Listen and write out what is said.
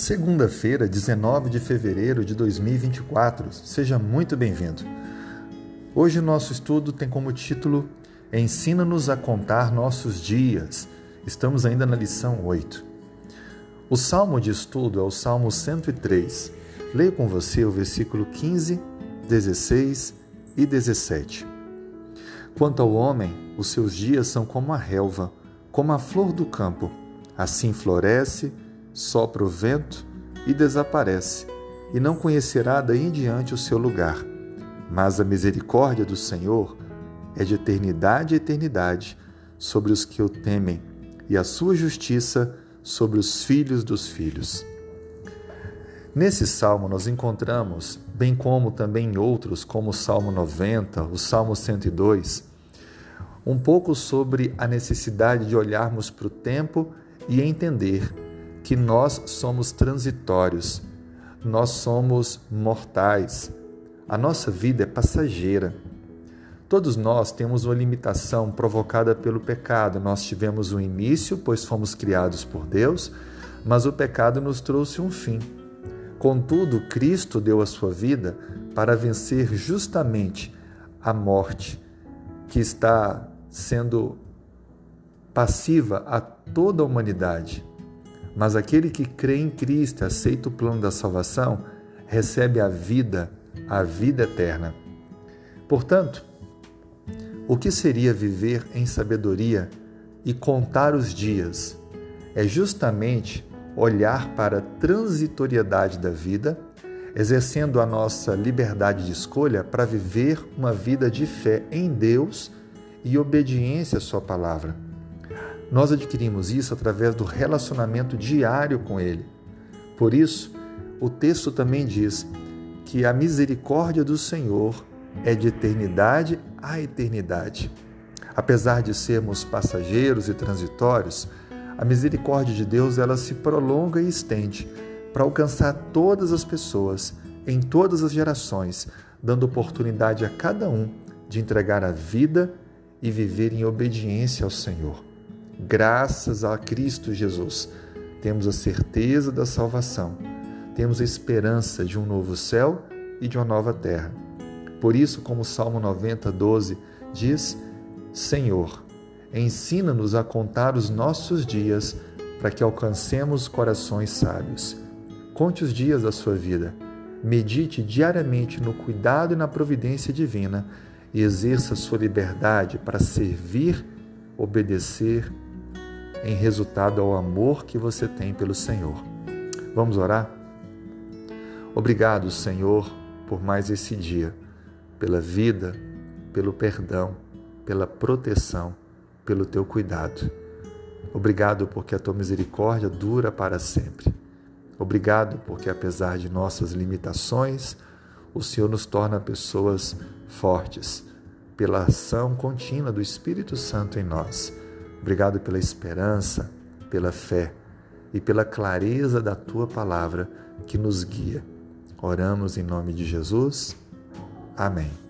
Segunda-feira, 19 de fevereiro de 2024. Seja muito bem-vindo. Hoje o nosso estudo tem como título Ensina-nos a contar nossos dias. Estamos ainda na lição 8. O salmo de estudo é o Salmo 103. Leio com você o versículo 15, 16 e 17. Quanto ao homem, os seus dias são como a relva, como a flor do campo. Assim floresce sopra o vento e desaparece, e não conhecerá daí em diante o seu lugar. Mas a misericórdia do Senhor é de eternidade a eternidade sobre os que o temem, e a sua justiça sobre os filhos dos filhos. Nesse salmo nós encontramos, bem como também em outros, como o Salmo 90, o Salmo 102, um pouco sobre a necessidade de olharmos para o tempo e entender que nós somos transitórios, nós somos mortais, a nossa vida é passageira. Todos nós temos uma limitação provocada pelo pecado. Nós tivemos um início, pois fomos criados por Deus, mas o pecado nos trouxe um fim. Contudo, Cristo deu a sua vida para vencer justamente a morte que está sendo passiva a toda a humanidade. Mas aquele que crê em Cristo, aceita o plano da salvação, recebe a vida, a vida eterna. Portanto, o que seria viver em sabedoria e contar os dias? É justamente olhar para a transitoriedade da vida, exercendo a nossa liberdade de escolha para viver uma vida de fé em Deus e obediência à Sua palavra. Nós adquirimos isso através do relacionamento diário com Ele. Por isso, o texto também diz que a misericórdia do Senhor é de eternidade a eternidade. Apesar de sermos passageiros e transitórios, a misericórdia de Deus ela se prolonga e estende para alcançar todas as pessoas, em todas as gerações, dando oportunidade a cada um de entregar a vida e viver em obediência ao Senhor graças a Cristo Jesus, temos a certeza da salvação, temos a esperança de um novo céu e de uma nova terra. Por isso, como o Salmo 90, 12 diz: Senhor, ensina-nos a contar os nossos dias para que alcancemos corações sábios. Conte os dias da sua vida. Medite diariamente no cuidado e na providência divina e exerça sua liberdade para servir, obedecer em resultado ao amor que você tem pelo Senhor. Vamos orar? Obrigado, Senhor, por mais esse dia, pela vida, pelo perdão, pela proteção, pelo teu cuidado. Obrigado porque a tua misericórdia dura para sempre. Obrigado porque, apesar de nossas limitações, o Senhor nos torna pessoas fortes pela ação contínua do Espírito Santo em nós. Obrigado pela esperança, pela fé e pela clareza da tua palavra que nos guia. Oramos em nome de Jesus. Amém.